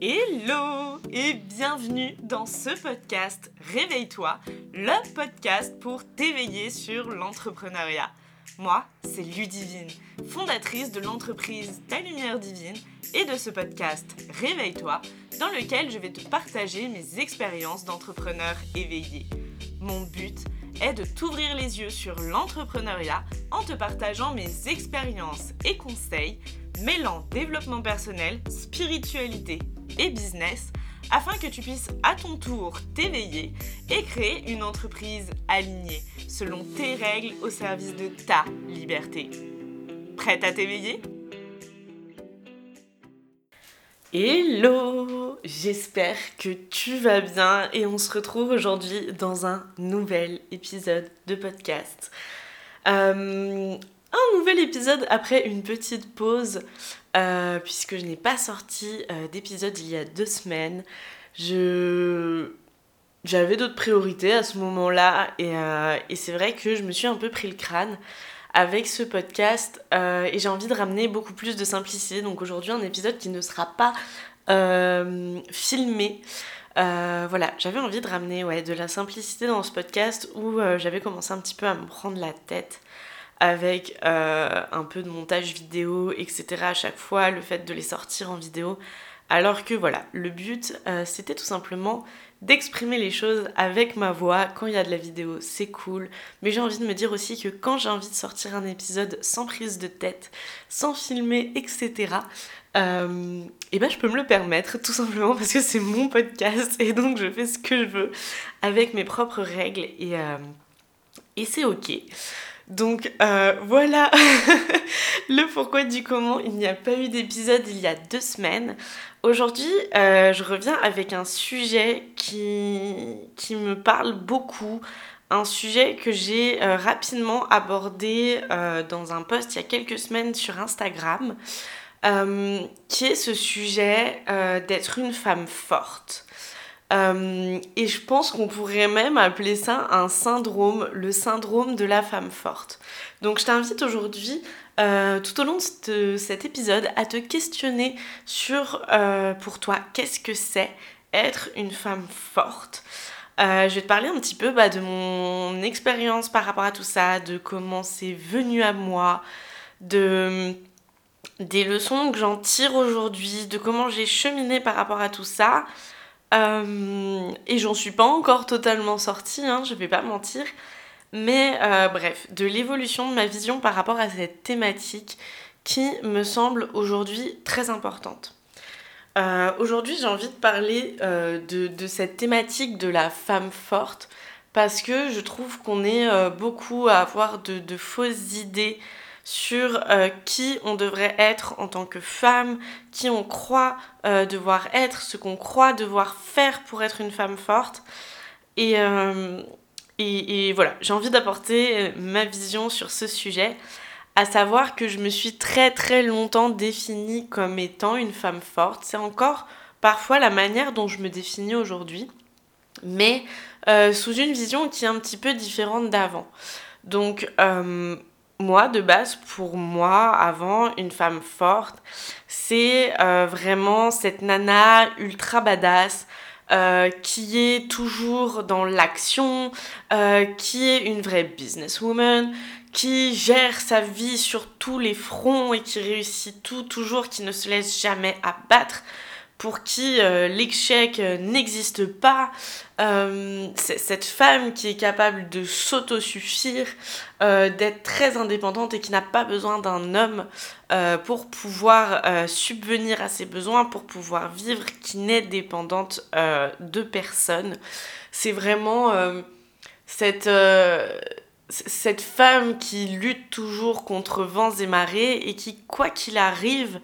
Hello et bienvenue dans ce podcast Réveille-toi, le podcast pour t'éveiller sur l'entrepreneuriat. Moi, c'est Ludivine, fondatrice de l'entreprise Ta Lumière Divine et de ce podcast Réveille-toi, dans lequel je vais te partager mes expériences d'entrepreneur éveillé. Mon but est de t'ouvrir les yeux sur l'entrepreneuriat en te partageant mes expériences et conseils mêlant développement personnel, spiritualité et business afin que tu puisses à ton tour t'éveiller et créer une entreprise alignée selon tes règles au service de ta liberté. Prête à t'éveiller? Hello J'espère que tu vas bien et on se retrouve aujourd'hui dans un nouvel épisode de podcast. Euh, un nouvel épisode après une petite pause euh, puisque je n'ai pas sorti euh, d'épisode il y a deux semaines. Je j'avais d'autres priorités à ce moment-là et, et c'est vrai que je me suis un peu pris le crâne avec ce podcast euh, et j'ai envie de ramener beaucoup plus de simplicité. Donc aujourd'hui un épisode qui ne sera pas euh, filmé. Euh, voilà, j'avais envie de ramener ouais, de la simplicité dans ce podcast où j'avais commencé un petit peu à me prendre la tête avec un peu de montage vidéo, etc. à chaque fois, le fait de les sortir en vidéo. Alors que voilà, le but c'était tout simplement d'exprimer les choses avec ma voix. Quand il y a de la vidéo, c'est cool. Mais j'ai envie de me dire aussi que quand j'ai envie de sortir un épisode sans prise de tête, sans filmer, etc., euh, et eh ben je peux me le permettre tout simplement parce que c'est mon podcast et donc je fais ce que je veux avec mes propres règles et, euh, et c'est ok. Donc euh, voilà le pourquoi du comment il n'y a pas eu d'épisode il y a deux semaines. Aujourd'hui, euh, je reviens avec un sujet qui, me parle beaucoup, un sujet que j'ai euh, rapidement abordé dans un post il y a quelques semaines sur Instagram, qui est ce sujet d'être une femme forte. Euh, et je pense qu'on pourrait même appeler ça un syndrome, le syndrome de la femme forte. Donc je t'invite aujourd'hui, euh, tout au long de cet épisode, à te questionner sur, euh, pour toi, qu'est-ce que c'est être une femme forte? Je vais te parler un petit peu bah, de mon expérience par rapport à tout ça, de comment c'est venu à moi, de des leçons que j'en tire aujourd'hui, de comment j'ai cheminé par rapport à tout ça. Euh, et j'en suis pas encore totalement sortie, hein, je vais pas mentir. Mais euh, bref, de l'évolution de ma vision par rapport à cette thématique qui me semble aujourd'hui très importante. Euh, aujourd'hui, j'ai envie de parler de, cette thématique de la femme forte parce que je trouve qu'on est beaucoup à avoir de fausses idées sur euh, qui on devrait être en tant que femme, qui on croit euh, devoir être, ce qu'on croit devoir faire pour être une femme forte. Et, euh, et, et voilà, j'ai envie d'apporter ma vision sur ce sujet, à savoir que je me suis très très longtemps définie comme étant une femme forte. C'est encore parfois la manière dont je me définis aujourd'hui, mais sous une vision qui est un petit peu différente d'avant. Donc, moi, de base, pour moi, avant, une femme forte, c'est euh, vraiment cette nana ultra badass. Euh, qui est toujours dans l'action, euh, qui est une vraie businesswoman, qui gère sa vie sur tous les fronts et qui réussit tout toujours, qui ne se laisse jamais abattre, pour qui euh, l'échec euh, n'existe pas, euh, cette femme qui est capable de s'autosuffire, d'être très indépendante et qui n'a pas besoin d'un homme pour pouvoir subvenir à ses besoins, pour pouvoir vivre, qui n'est dépendante de personne. C'est vraiment cette cette femme qui lutte toujours contre vents et marées et qui, quoi qu'il arrive,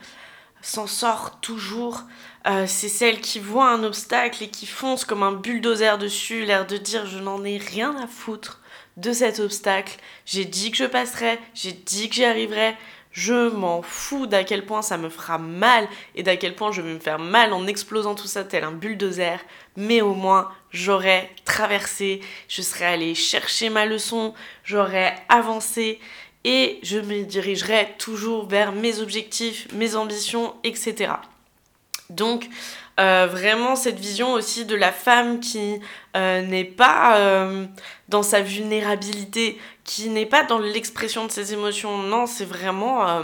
s'en sort toujours. Euh, c'est celle qui voit un obstacle et qui fonce comme un bulldozer dessus, l'air de dire je n'en ai rien à foutre de cet obstacle. J'ai dit que je passerais, j'ai dit que j'y arriverais. Je m'en fous d'à quel point ça me fera mal et d'à quel point je vais me faire mal en explosant tout ça tel un bulldozer. Mais au moins, j'aurais traversé, je serais allée chercher ma leçon, j'aurais avancé et je me dirigerai toujours vers mes objectifs, mes ambitions, etc. Donc, euh, vraiment cette vision aussi de la femme qui euh, n'est pas euh, dans sa vulnérabilité, qui n'est pas dans l'expression de ses émotions. Non, c'est vraiment,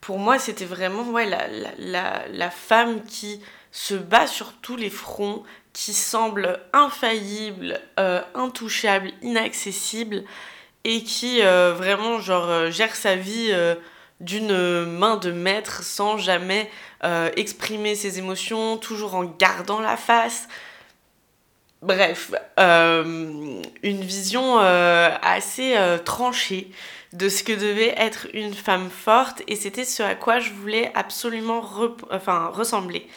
pour moi, c'était vraiment ouais, la, la, la, femme qui se bat sur tous les fronts, qui semble infaillible, intouchable, inaccessible, et qui vraiment genre gère sa vie d'une main de maître sans jamais euh, exprimer ses émotions, toujours en gardant la face. Bref, euh, une vision euh, assez tranchée de ce que devait être une femme forte et c'était ce à quoi je voulais absolument enfin, ressembler.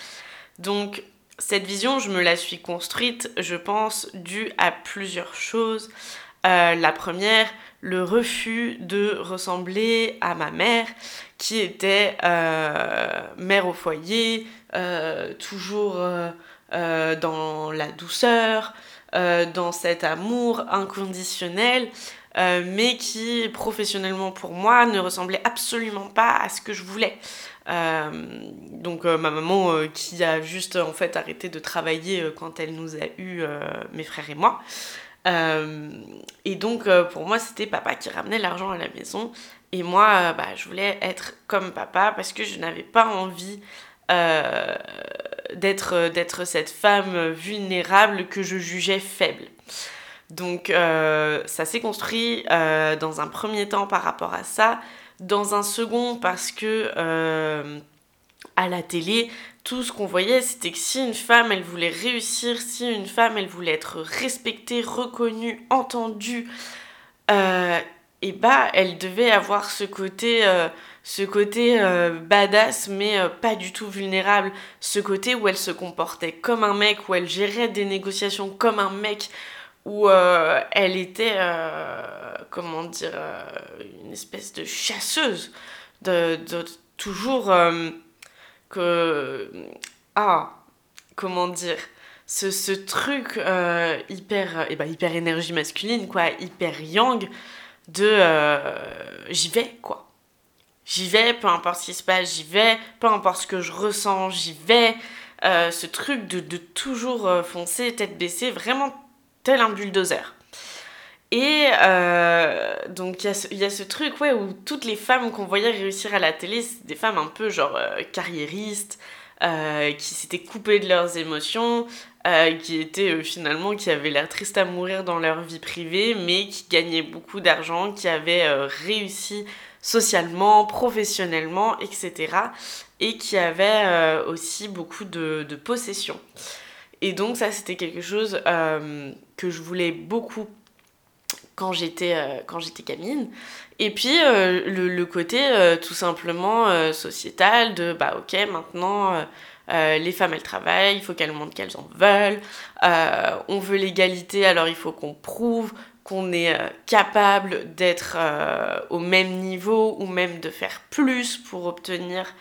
Donc cette vision, je me la suis construite, je pense, due à plusieurs choses. La première, le refus de ressembler à ma mère, qui était euh, mère au foyer, euh, toujours euh, dans la douceur, dans cet amour inconditionnel, mais qui professionnellement pour moi ne ressemblait absolument pas à ce que je voulais. donc ma maman qui a juste en fait arrêté de travailler quand elle nous a eu mes frères et moi. Euh, et donc, euh, pour moi, c'était papa qui ramenait l'argent à la maison. Et moi, euh, bah, je voulais être comme papa parce que je n'avais pas envie d'être, d'être cette femme vulnérable que je jugeais faible. Donc, ça s'est construit dans un premier temps par rapport à ça. Dans un second, parce que à la télé, tout ce qu'on voyait, c'était que si une femme, elle voulait réussir, si une femme, elle voulait être respectée, reconnue, entendue, euh, et bah, elle devait avoir ce côté, euh, ce côté euh, badass, mais pas du tout vulnérable. Ce côté où elle se comportait comme un mec, où elle gérait des négociations comme un mec, où elle était, comment dire, une espèce de chasseuse, de toujours que. Ah, comment dire ce, ce truc euh, hyper, et eh ben, hyper énergie masculine, quoi, hyper yang, de euh, j'y vais, quoi. J'y vais, peu importe ce qui se passe, j'y vais, peu importe ce que je ressens, j'y vais. Euh, ce truc de, de toujours foncer, tête baissée, vraiment tel un bulldozer. Et euh, donc il y, a ce truc ouais, où toutes les femmes qu'on voyait réussir à la télé, c'est des femmes un peu genre euh, carriéristes, euh, qui s'étaient coupées de leurs émotions, qui étaient finalement, qui avaient l'air tristes à mourir dans leur vie privée, mais qui gagnaient beaucoup d'argent, qui avaient réussi socialement, professionnellement, etc. Et qui avaient aussi beaucoup de, de possessions. Et donc ça c'était quelque chose que je voulais beaucoup quand j'étais euh, quand j'étais gamine. Et puis euh, le, le, côté euh, tout simplement sociétal de bah ok maintenant les femmes elles travaillent il faut qu'elles montrent qu'elles en veulent on veut l'égalité alors il faut qu'on prouve qu'on est capable d'être au même niveau ou même de faire plus pour obtenir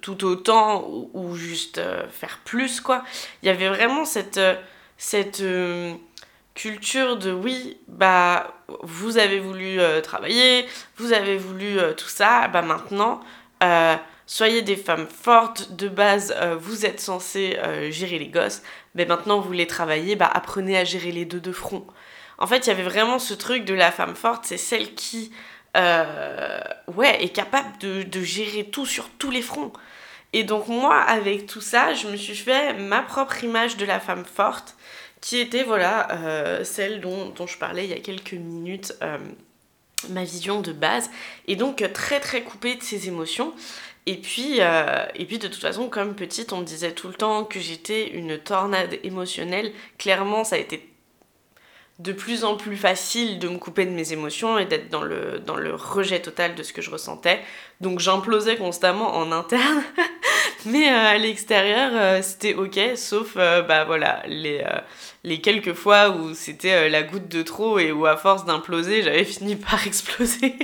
tout autant ou, ou juste faire plus quoi. Il y avait vraiment cette cette culture de oui, bah vous avez voulu euh, travailler, vous avez voulu euh, tout ça, bah maintenant euh, soyez des femmes fortes, de base vous êtes censées gérer les gosses, mais maintenant vous voulez travailler, bah apprenez à gérer les deux de front. En fait, il y avait vraiment ce truc de la femme forte, c'est celle qui ouais, est capable de, de gérer tout sur tous les fronts. Et donc moi, avec tout ça, je me suis fait ma propre image de la femme forte qui était voilà euh, celle dont, je parlais il y a quelques minutes, euh, ma vision de base, et donc très très coupée de ses émotions. Et puis, euh, et puis de toute façon, comme petite, on me disait tout le temps que j'étais une tornade émotionnelle. Clairement, ça a été de plus en plus facile de me couper de mes émotions et d'être dans le, dans le rejet total de ce que je ressentais. Donc j'implosais constamment en interne, mais euh, à l'extérieur euh, c'était ok, sauf euh, bah voilà les, les quelques fois où c'était la goutte de trop et où à force d'imploser j'avais fini par exploser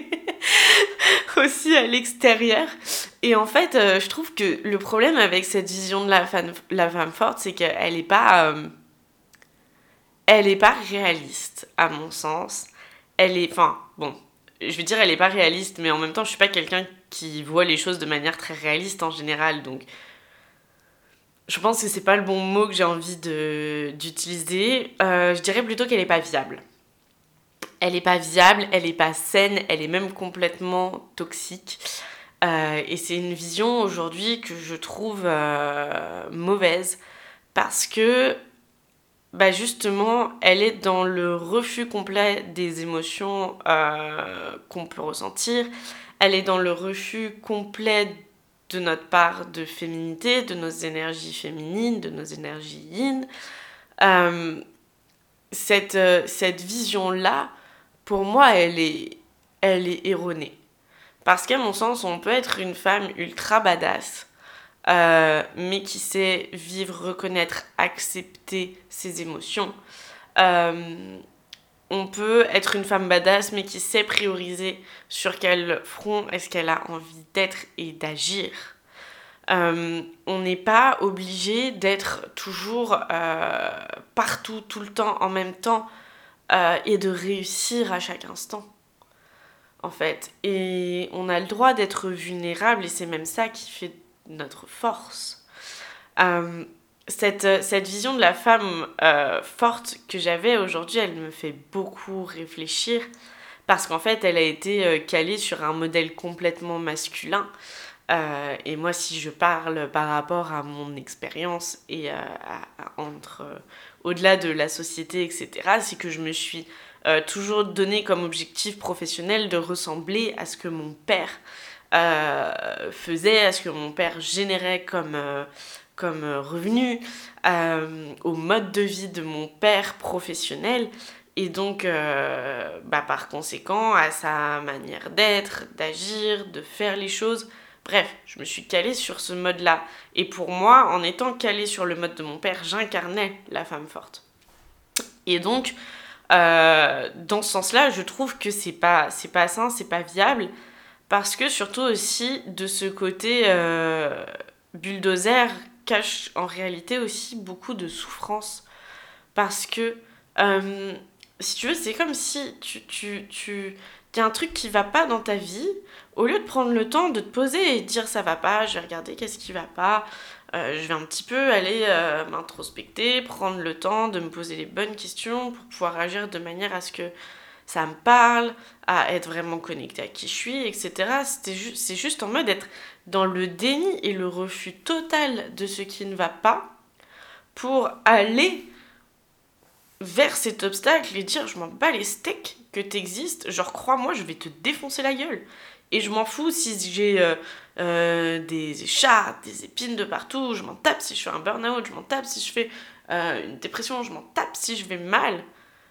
aussi à l'extérieur. Et en fait je trouve que le problème avec cette vision de la la femme forte c'est qu'elle n'est pas elle est pas réaliste, à mon sens. Elle est. Enfin, bon, je veux dire, elle est pas réaliste, mais en même temps, je suis pas quelqu'un qui voit les choses de manière très réaliste en général. Donc, je pense que c'est pas le bon mot que j'ai envie d'utiliser. Euh, je dirais plutôt qu'elle est pas viable. Elle est pas viable, elle est pas saine, elle est même complètement toxique. Euh, et c'est une vision aujourd'hui que je trouve euh, mauvaise parce que bah justement, elle est dans le refus complet des émotions qu'on peut ressentir. Elle est dans le refus complet de notre part de féminité, de nos énergies féminines, de nos énergies yin. Euh, cette, euh, cette vision-là, pour moi, elle est, elle est erronée. Parce qu'à mon sens, on peut être une femme ultra badass, euh, mais qui sait vivre, reconnaître, accepter ses émotions. on peut être une femme badass, mais qui sait prioriser sur quel front est-ce qu'elle a envie d'être et d'agir. Euh, on n'est pas obligé d'être toujours euh, partout, tout le temps, en même temps, euh, et de réussir à chaque instant, en fait. Et on a le droit d'être vulnérable, et c'est même ça qui fait notre force. Cette, cette, vision de la femme forte que j'avais aujourd'hui, elle me fait beaucoup réfléchir, parce qu'en fait, elle a été calée sur un modèle complètement masculin. Euh, et moi, si je parle par rapport à mon expérience et euh, entre euh, au-delà de la société, etc., c'est que je me suis toujours donné comme objectif professionnel de ressembler à ce que mon père faisait, à ce que mon père générait comme, comme revenu, au mode de vie de mon père professionnel. Et donc, bah, par conséquent, à sa manière d'être, d'agir, de faire les choses Bref, je me suis calée sur ce mode-là. Et pour moi, en étant calée sur le mode de mon père, j'incarnais la femme forte. Et donc, euh, dans ce sens-là, je trouve que c'est pas, c'est pas sain, c'est pas viable. Parce que surtout aussi, de ce côté euh, bulldozer cache en réalité aussi beaucoup de souffrance. Parce que, euh, si tu veux, c'est comme si tu, tu, tu y un truc qui va pas dans ta vie, au lieu de prendre le temps de te poser et dire ça va pas, je vais regarder qu'est-ce qui va pas, euh, je vais un petit peu aller m'introspecter, prendre le temps de me poser les bonnes questions pour pouvoir agir de manière à ce que ça me parle, à être vraiment connecté à qui je suis, etc. c'est juste en mode être dans le déni et le refus total de ce qui ne va pas pour aller vers cet obstacle et dire je m'en bats les steaks que t'existes, genre crois-moi, je vais te défoncer la gueule. Et je m'en fous si j'ai euh, euh, des écharpes, des épines de partout, je m'en tape si je fais un burn-out, je m'en tape si je fais euh, une dépression, je m'en tape si je vais mal.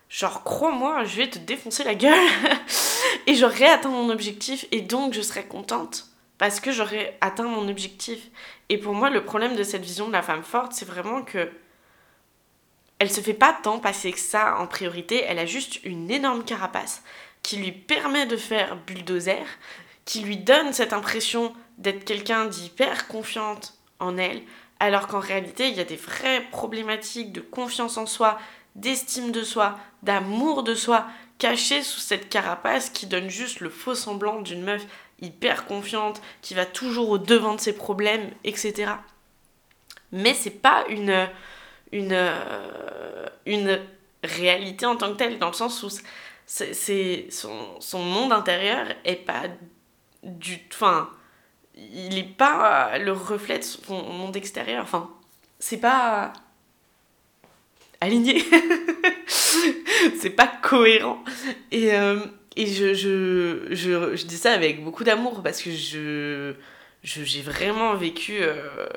Genre, crois-moi, je vais te défoncer la gueule. et j'aurai atteint mon objectif et donc je serai contente parce que j'aurai atteint mon objectif. Et pour moi, le problème de cette vision de la femme forte, c'est vraiment que elle se fait pas tant passer que ça en priorité, elle a juste une énorme carapace qui lui permet de faire bulldozer, qui lui donne cette impression d'être quelqu'un d'hyper confiante en elle, alors qu'en réalité, il y a des vraies problématiques de confiance en soi, d'estime de soi, d'amour de soi, cachées sous cette carapace qui donne juste le faux semblant d'une meuf hyper confiante, qui va toujours au devant de ses problèmes, etc. Mais c'est pas une une, euh, une réalité en tant que telle, dans le sens où c'est, son, son, monde intérieur est pas du... Enfin, il n'est pas le reflet de son monde extérieur. Enfin, c'est pas aligné. c'est pas cohérent. Et, euh, et je, je, je, je, dis ça avec beaucoup d'amour parce que je j'ai vraiment vécu euh,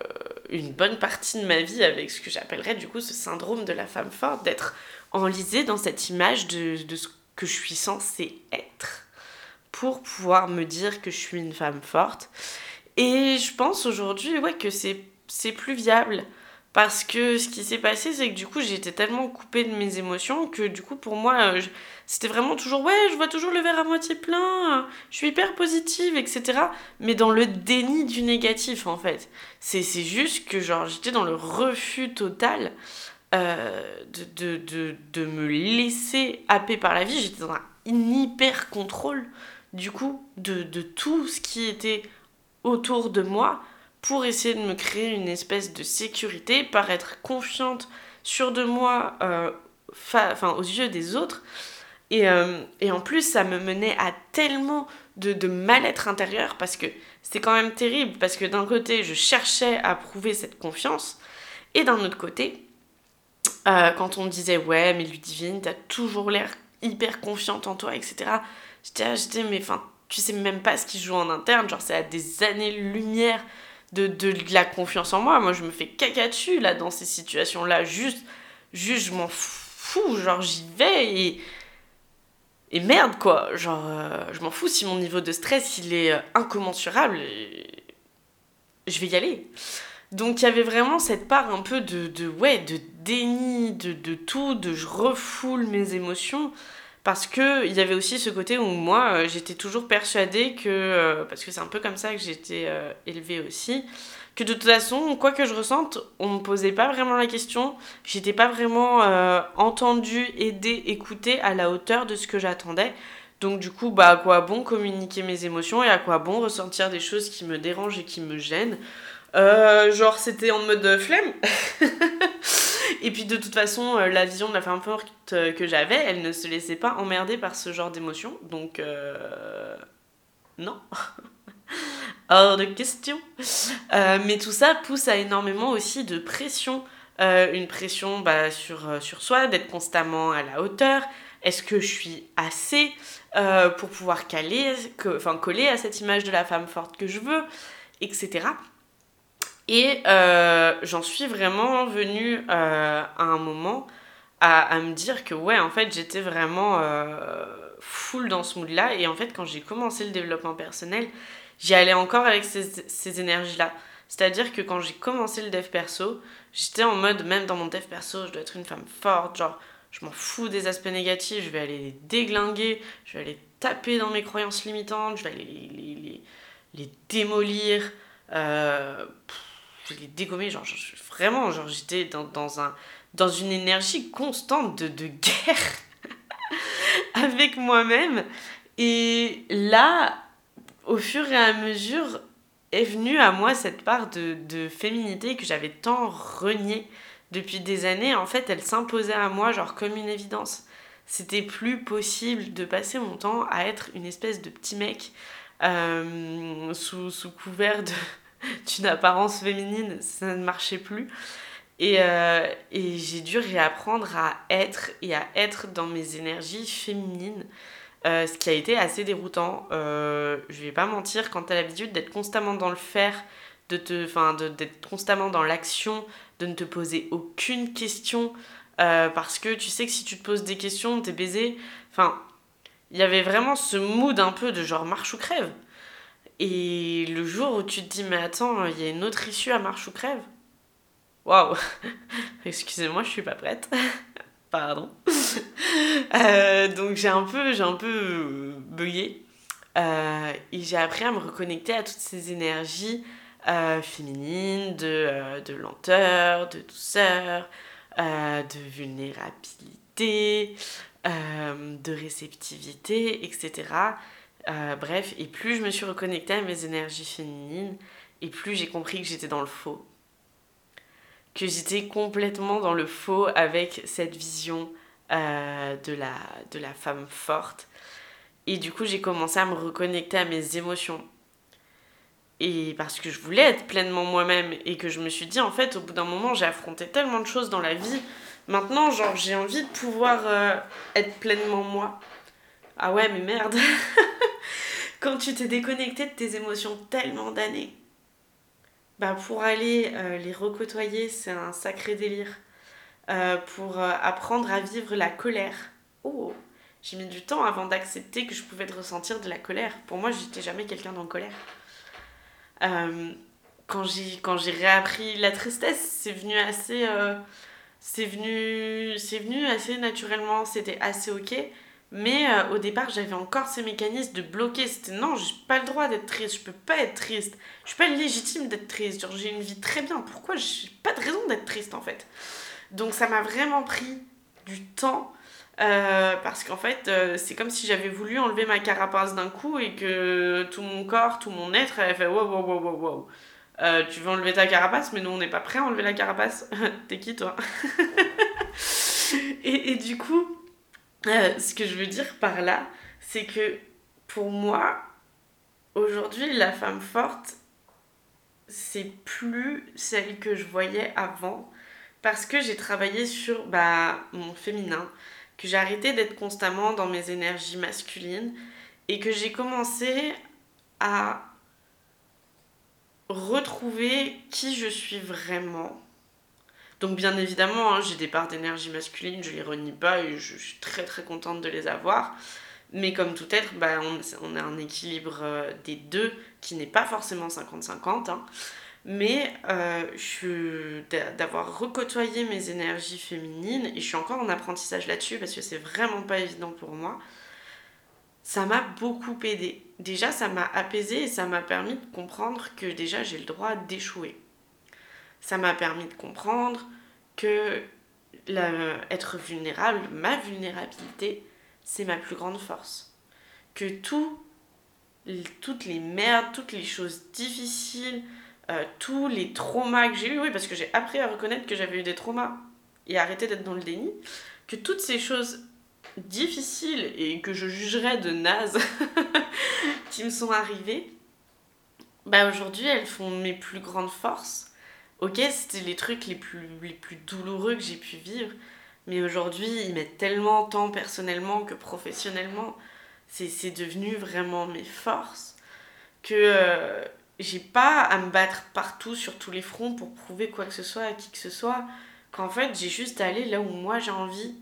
une bonne partie de ma vie avec ce que j'appellerais du coup ce syndrome de la femme forte, d'être enlisée dans cette image de, de, ce que je suis censée être pour pouvoir me dire que je suis une femme forte. Et je pense aujourd'hui ouais, que c'est plus viable. Parce que ce qui s'est passé, c'est que du coup, j'étais tellement coupée de mes émotions que du coup, pour moi, euh, c'était vraiment toujours ouais, je vois toujours le verre à moitié plein, je suis hyper positive, etc. Mais dans le déni du négatif, en fait. C'est juste que, genre, j'étais dans le refus total euh, de, de, de, de, me laisser happer par la vie. J'étais dans un hyper contrôle du coup, de, de tout ce qui était autour de moi pour essayer de me créer une espèce de sécurité, par être confiante, sûre de moi, euh, aux yeux des autres. Et, euh, et, en plus, ça me menait à tellement de, de mal-être intérieur parce que c'était quand même terrible. Parce que d'un côté, je cherchais à prouver cette confiance. Et d'un autre côté, euh, quand on me disait Ouais, mais Ludivine, t'as toujours l'air hyper confiante en toi, etc. J'étais j'étais, mais enfin, tu sais même pas ce qui joue en interne. Genre, c'est à des années-lumière de, de, la confiance en moi. Moi, je me fais caca dessus, là, dans ces situations-là. Juste, juste, je m'en fous. Genre, j'y vais et et merde, quoi. Genre, euh, je m'en fous si mon niveau de stress, il est euh, incommensurable. Je vais y aller. Donc, il y avait vraiment cette part un peu de, de ouais, de déni, de, de tout, de je refoule mes émotions. Parce que il y avait aussi ce côté où moi, euh, j'étais toujours persuadée que... parce que c'est un peu comme ça que j'étais élevée aussi que de toute façon, quoi que je ressente, on me posait pas vraiment la question. J'étais pas vraiment euh, entendue, aidée, écoutée à la hauteur de ce que j'attendais. Donc du coup, bah à quoi bon communiquer mes émotions et à quoi bon ressentir des choses qui me dérangent et qui me gênent? Euh, genre c'était en mode flemme. et puis de toute façon, euh, la vision de la femme forte que j'avais, elle ne se laissait pas emmerder par ce genre d'émotions. Donc non. hors de question. Euh, mais tout ça pousse à énormément aussi de pression. Euh, une pression bah, sur, euh, sur soi, d'être constamment à la hauteur. Est-ce que je suis assez pour pouvoir caler, que, coller à cette image de la femme forte que je veux, etc. Et j'en suis vraiment venue à un moment à, à, me dire que ouais, en fait, j'étais vraiment full dans ce mood-là. Et en fait, quand j'ai commencé le développement personnel, j'y allais encore avec ces, ces énergies-là. C'est-à-dire que quand j'ai commencé le dev perso, j'étais en mode, même dans mon dev perso, je dois être une femme forte, genre, je m'en fous des aspects négatifs, je vais aller les déglinguer, je vais aller taper dans mes croyances limitantes, je vais aller les, les, les, démolir, euh, je vais les dégommer, genre, vraiment, genre, j'étais dans, dans, un, dans une énergie constante de, de guerre avec moi-même. Et là, au fur et à mesure est venue à moi cette part de, de féminité que j'avais tant reniée depuis des années. En fait, elle s'imposait à moi genre comme une évidence. C'était plus possible de passer mon temps à être une espèce de petit mec euh, sous, sous, couvert d'une apparence féminine. Ça ne marchait plus. Et, euh, et j'ai dû réapprendre à être et à être dans mes énergies féminines. Euh, ce qui a été assez déroutant. Euh, je vais pas mentir, quand tu as l'habitude d'être constamment dans le faire, de te, enfin, d'être constamment dans l'action, de ne te poser aucune question, euh, parce que tu sais que si tu te poses des questions, t'es baisé. Enfin, il y avait vraiment ce mood un peu de genre marche ou crève. Et le jour où tu te dis, mais attends, il y a une autre issue à marche ou crève? Waouh Excusez-moi, je suis pas prête. Pardon. Euh, donc j'ai un peu, j'ai un peu euh, bugué. Euh, et j'ai appris à me reconnecter à toutes ces énergies féminines, de, de, lenteur, de douceur, de vulnérabilité, de réceptivité, etc. bref, et plus je me suis reconnectée à mes énergies féminines, et plus j'ai compris que j'étais dans le faux que j'étais complètement dans le faux avec cette vision euh, de, la, de la femme forte. Et du coup, j'ai commencé à me reconnecter à mes émotions. Et parce que je voulais être pleinement moi-même et que je me suis dit, en fait, au bout d'un moment, j'ai affronté tellement de choses dans la vie. Maintenant, genre, j'ai envie de pouvoir euh, être pleinement moi. Ah ouais, mais merde. Quand tu t'es déconnecté de tes émotions tellement d'années, bah, pour aller euh, les recotoyer, c'est un sacré délire. Euh, pour euh, apprendre à vivre la colère. Oh, j'ai mis du temps avant d'accepter que je pouvais ressentir de la colère. Pour moi, j'étais jamais quelqu'un dans colère. quand j'ai quand j'ai réappris la tristesse, c'est venu assez c'est venu c'est venu assez naturellement, c'était assez OK. Mais euh, au départ, j'avais encore ces mécanismes de bloquer. C'était non, j'ai pas le droit d'être triste, je peux pas être triste. Je suis pas légitime d'être triste. Genre, j'ai une vie très bien. Pourquoi j'ai pas de raison d'être triste en fait? Donc, ça m'a vraiment pris du temps Euh, parce qu'en fait, euh, c'est comme si j'avais voulu enlever ma carapace d'un coup et que tout mon corps, tout mon être avait fait wow, wow, wow, wow, wow. Tu veux enlever ta carapace, mais nous on n'est pas prêt à enlever la carapace. T'es qui toi? Et, et, du coup, ce que je veux dire par là, c'est que pour moi, aujourd'hui, la femme forte, c'est plus celle que je voyais avant parce que j'ai travaillé sur bah, mon féminin, que j'ai arrêté d'être constamment dans mes énergies masculines et que j'ai commencé à retrouver qui je suis vraiment. Donc bien évidemment, hein, j'ai des parts d'énergie masculine, je les renie pas et je suis très très contente de les avoir. Mais comme tout être, bah, on, a un équilibre euh, des deux qui n'est pas forcément 50-50. Hein. Mais euh, d'avoir recôtoyé mes énergies féminines, et je suis encore en apprentissage là-dessus parce que c'est vraiment pas évident pour moi, ça m'a beaucoup aidé. Déjà, ça m'a apaisé et ça m'a permis de comprendre que déjà j'ai le droit d'échouer. Ça m'a permis de comprendre que être vulnérable, ma vulnérabilité, c'est ma plus grande force. Que tout, toutes les merdes, toutes les choses difficiles, euh, tous les traumas que j'ai eu, oui, parce que j'ai appris à reconnaître que j'avais eu des traumas et arrêter d'être dans le déni, que toutes ces choses difficiles et que je jugerais de naze qui me sont arrivées, bah aujourd'hui elles font mes plus grandes forces. Ok, c'était les trucs les plus, les plus douloureux que j'ai pu vivre, mais aujourd'hui ils mettent tellement tant personnellement que professionnellement, c'est devenu vraiment mes forces que euh, j'ai pas à me battre partout sur tous les fronts pour prouver quoi que ce soit à qui que ce soit. Qu'en fait, j'ai juste à aller là où moi j'ai envie.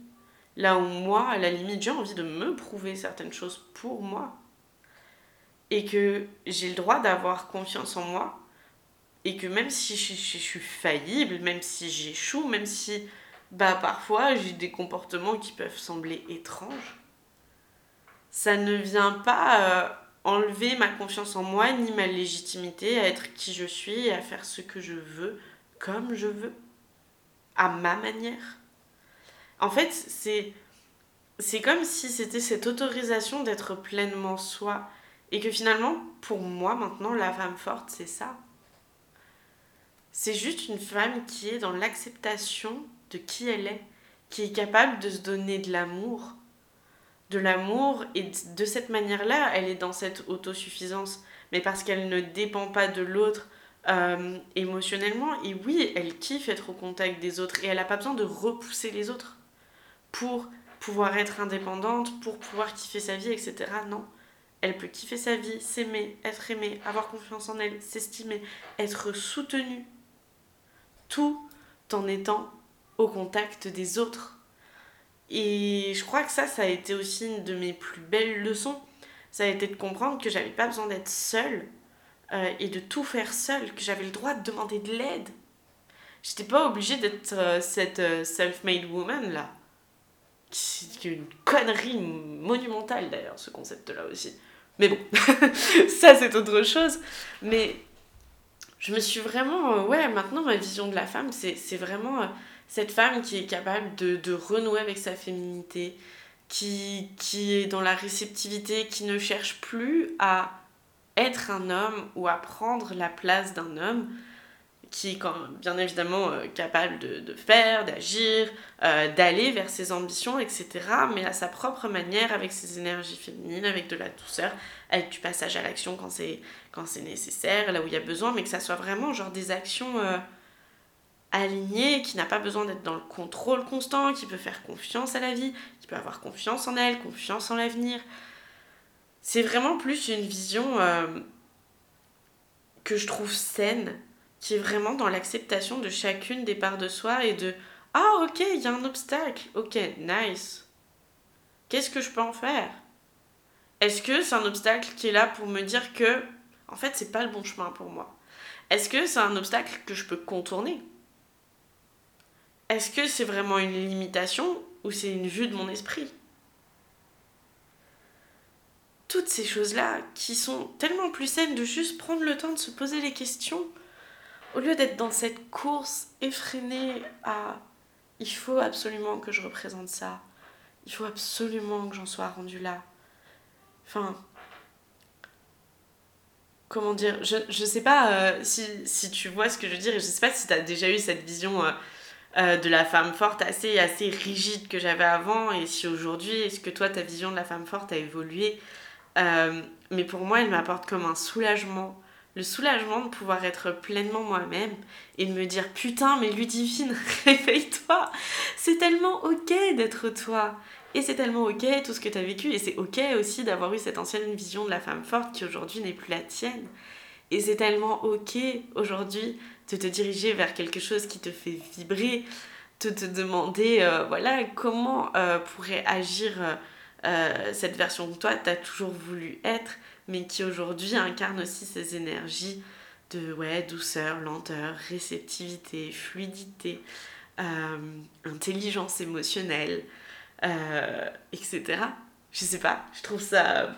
Là où moi, à la limite, j'ai envie de me prouver certaines choses pour moi. Et que j'ai le droit d'avoir confiance en moi. Et que même si je, suis faillible, même si j'échoue, même si bah parfois j'ai des comportements qui peuvent sembler étranges, ça ne vient pas euh, enlever ma confiance en moi ni ma légitimité à être qui je suis et à faire ce que je veux comme je veux, à ma manière. En fait, c'est c'est comme si c'était cette autorisation d'être pleinement soi et que finalement pour moi maintenant la femme forte c'est ça. C'est juste une femme qui est dans l'acceptation de qui elle est, qui est capable de se donner de l'amour de l'amour et de cette manière-là, elle est dans cette autosuffisance, mais parce qu'elle ne dépend pas de l'autre euh, émotionnellement. Et oui, elle kiffe être au contact des autres et elle n'a pas besoin de repousser les autres pour pouvoir être indépendante, pour pouvoir kiffer sa vie, etc. Non. Elle peut kiffer sa vie, s'aimer, être aimée, avoir confiance en elle, s'estimer, être soutenue, tout en étant au contact des autres et je crois que ça, ça a été aussi une de mes plus belles leçons. Ça a été de comprendre que j'avais pas besoin d'être seule euh, et de tout faire seule, que j'avais le droit de demander de l'aide. J'étais pas obligée d'être euh, cette euh, self-made woman là. C'est une connerie monumentale d'ailleurs, ce concept-là aussi. Mais bon, ça c'est autre chose. Mais je me suis vraiment. ouais, maintenant ma vision de la femme, c'est vraiment cette femme qui est capable de, renouer avec sa féminité, qui, qui est dans la réceptivité, qui ne cherche plus à être un homme ou à prendre la place d'un homme, qui est quand bien évidemment euh, capable de, faire, d'agir, euh, d'aller vers ses ambitions, etc. Mais à sa propre manière, avec ses énergies féminines, avec de la douceur, avec du passage à l'action quand c'est, quand c'est nécessaire, là où il y a besoin, mais que ça soit vraiment genre des actions... Euh, aligné, qui n'a pas besoin d'être dans le contrôle constant, qui peut faire confiance à la vie, qui peut avoir confiance en elle, confiance en l'avenir. C'est vraiment plus une vision que je trouve saine, qui est vraiment dans l'acceptation de chacune des parts de soi et de Ah, ok, il y a un obstacle, ok, nice. Qu'est-ce que je peux en faire? Est-ce que c'est un obstacle qui est là pour me dire que, en fait, c'est pas le bon chemin pour moi? Est-ce que c'est un obstacle que je peux contourner? Est-ce que c'est vraiment une limitation ou c'est une vue de mon esprit? Toutes ces choses-là qui sont tellement plus saines de juste prendre le temps de se poser les questions au lieu d'être dans cette course effrénée à il faut absolument que je représente ça, il faut absolument que j'en sois rendue là. Enfin, comment dire, je, je sais pas euh, si, si, tu vois ce que je veux dire, et je sais pas si tu as déjà eu cette vision euh, euh, de la femme forte assez, assez rigide que j'avais avant, et si aujourd'hui, est-ce que toi, ta vision de la femme forte a évolué? Mais pour moi, elle m'apporte comme un soulagement. Le soulagement de pouvoir être pleinement moi-même et de me dire putain, mais Ludivine, réveille-toi! C'est tellement ok d'être toi! Et c'est tellement ok tout ce que tu as vécu, et c'est ok aussi d'avoir eu cette ancienne vision de la femme forte qui aujourd'hui n'est plus la tienne. Et c'est tellement ok aujourd'hui de te diriger vers quelque chose qui te fait vibrer, de te demander euh, voilà comment euh, pourrait agir euh, cette version de toi que tu as toujours voulu être, mais qui aujourd'hui incarne aussi ces énergies de ouais, douceur, lenteur, réceptivité, fluidité, intelligence émotionnelle, euh, etc. Je sais pas, je trouve ça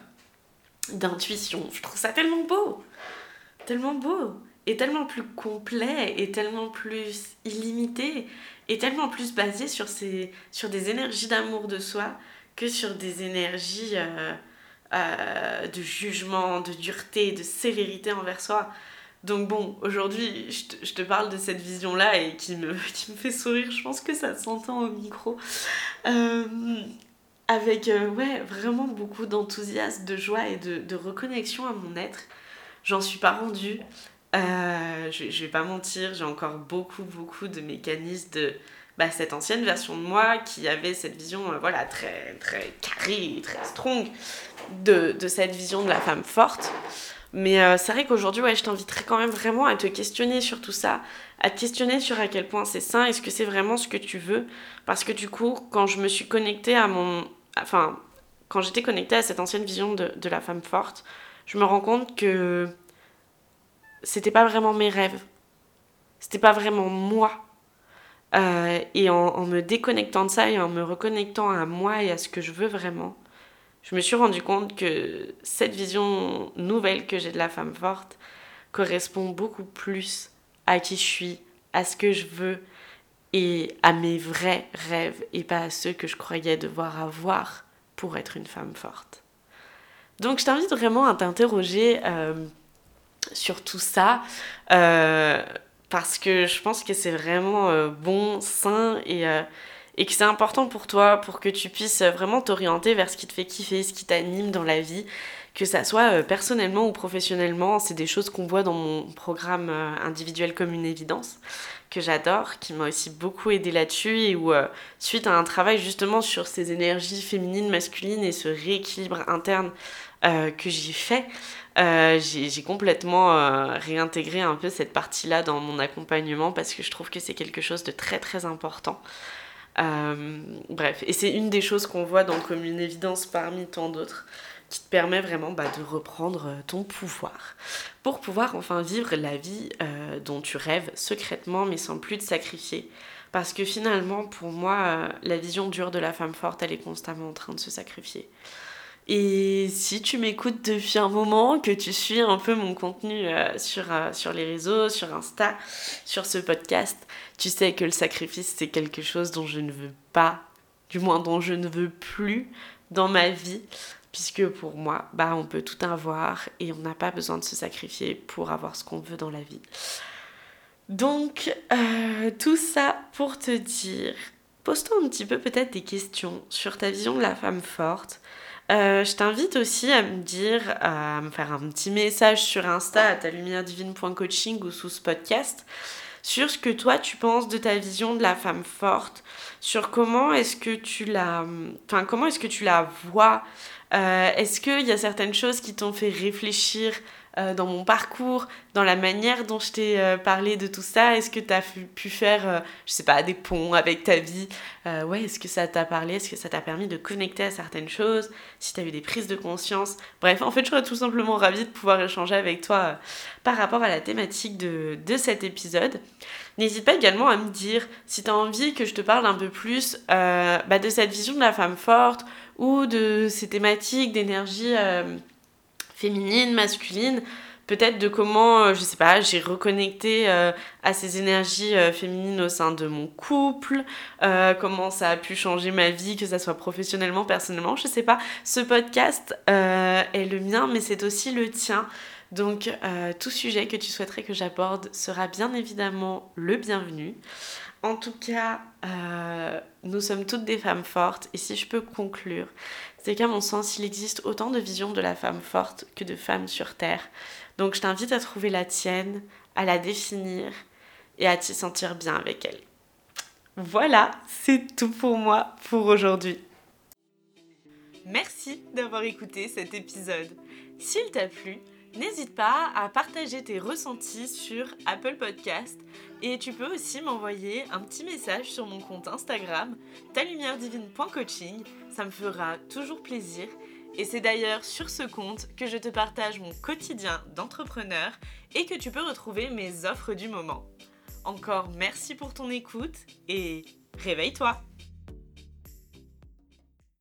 d'intuition, je trouve ça tellement beau, tellement beau, et tellement plus complet, et tellement plus illimité, et tellement plus basé sur, ces, sur des énergies d'amour de soi que sur des énergies euh, euh, de jugement, de dureté, de sévérité envers soi. Donc bon, aujourd'hui, je te, parle de cette vision-là et qui me, fait sourire, je pense que ça s'entend au micro. Euh, avec, euh, ouais, vraiment beaucoup d'enthousiasme, de joie et de, de, reconnexion à mon être. J'en suis pas rendue. Je, je vais pas mentir, j'ai encore beaucoup, beaucoup de mécanismes de bah, cette ancienne version de moi qui avait cette vision, voilà, très, très carrée, très strong de, cette vision de la femme forte. Mais euh, c'est vrai qu'aujourd'hui, ouais, je t'inviterais quand même vraiment à te questionner sur tout ça, à te questionner sur à quel point c'est sain, est-ce que c'est vraiment ce que tu veux? Parce que du coup, quand je me suis connectée à mon... Enfin, quand j'étais connectée à cette ancienne vision de, de la femme forte, je me rends compte que c'était pas vraiment mes rêves. C'était pas vraiment moi. Euh, et en, en, me déconnectant de ça et en me reconnectant à moi et à ce que je veux vraiment, je me suis rendu compte que cette vision nouvelle que j'ai de la femme forte correspond beaucoup plus à qui je suis, à ce que je veux et à mes vrais rêves et pas à ceux que je croyais devoir avoir pour être une femme forte. Donc je t'invite vraiment à t'interroger euh, sur tout ça euh, parce que je pense que c'est vraiment euh, bon, sain et et que c'est important pour toi pour que tu puisses vraiment t'orienter vers ce qui te fait kiffer, ce qui t'anime dans la vie, que ça soit euh, personnellement ou professionnellement. C'est des choses qu'on voit dans mon programme euh, individuel comme une évidence que j'adore, qui m'a aussi beaucoup aidé là-dessus et où, euh, suite à un travail justement sur ces énergies féminines, masculines et ce rééquilibre interne que j'ai fait, j'ai complètement réintégré un peu cette partie-là dans mon accompagnement parce que je trouve que c'est quelque chose de très très important. Euh, bref, et c'est une des choses qu'on voit Comme une évidence parmi tant d'autres qui te permet vraiment bah, de reprendre euh, ton pouvoir pour pouvoir enfin vivre la vie euh, dont tu rêves secrètement mais sans plus te sacrifier. Parce que finalement, pour moi, la vision dure de la femme forte, elle est constamment en train de se sacrifier. Et si tu m'écoutes depuis un moment, que tu suis un peu mon contenu euh, sur, euh, sur les réseaux, sur Insta, sur ce podcast, tu sais que le sacrifice, c'est quelque chose dont je ne veux pas, du moins dont je ne veux plus dans ma vie, puisque pour moi, bah, on peut tout avoir et on n'a pas besoin de se sacrifier pour avoir ce qu'on veut dans la vie. Donc, euh, tout ça pour te dire, pose-toi un petit peu peut-être des questions sur ta vision de la femme forte, euh, je t'invite aussi à me dire, à me faire un petit message sur Insta à talumièredivine.coaching ou sous ce podcast sur ce que toi tu penses de ta vision de la femme forte, sur comment est-ce que tu la, enfin comment est-ce que tu la vois, euh, est-ce qu'il y a certaines choses qui t'ont fait réfléchir euh, dans mon parcours, dans la manière dont je t'ai euh, parlé de tout ça. Est-ce que tu as pu faire, euh, je sais pas, des ponts avec ta vie? Ouais, est-ce que ça t'a parlé? Est-ce que ça t'a permis de connecter à certaines choses? Si tu as eu des prises de conscience? Bref, en fait, je serais tout simplement ravie de pouvoir échanger avec toi par rapport à la thématique de, de cet épisode. N'hésite pas également à me dire si tu as envie que je te parle un peu plus bah, de cette vision de la femme forte ou de ces thématiques d'énergie féminine, masculine, peut-être de comment, euh, je sais pas, j'ai reconnecté euh, à ces énergies euh, féminines au sein de mon couple, comment ça a pu changer ma vie, que ça soit professionnellement, personnellement, je sais pas. Ce podcast est le mien, mais c'est aussi le tien. Donc tout sujet que tu souhaiterais que j'aborde sera bien évidemment le bienvenu. En tout cas, nous sommes toutes des femmes fortes et si je peux conclure, c'est qu'à mon sens, il existe autant de visions de la femme forte que de femmes sur Terre. Donc je t'invite à trouver la tienne, à la définir et à t'y sentir bien avec elle. Voilà, c'est tout pour moi pour aujourd'hui. Merci d'avoir écouté cet épisode. S'il t'a plu, n'hésite pas à partager tes ressentis sur Apple Podcast et tu peux aussi m'envoyer un petit message sur mon compte Instagram talumieredivine.coaching. Ça me fera toujours plaisir et c'est d'ailleurs sur ce compte que je te partage mon quotidien d'entrepreneur et que tu peux retrouver mes offres du moment. Encore merci pour ton écoute et réveille-toi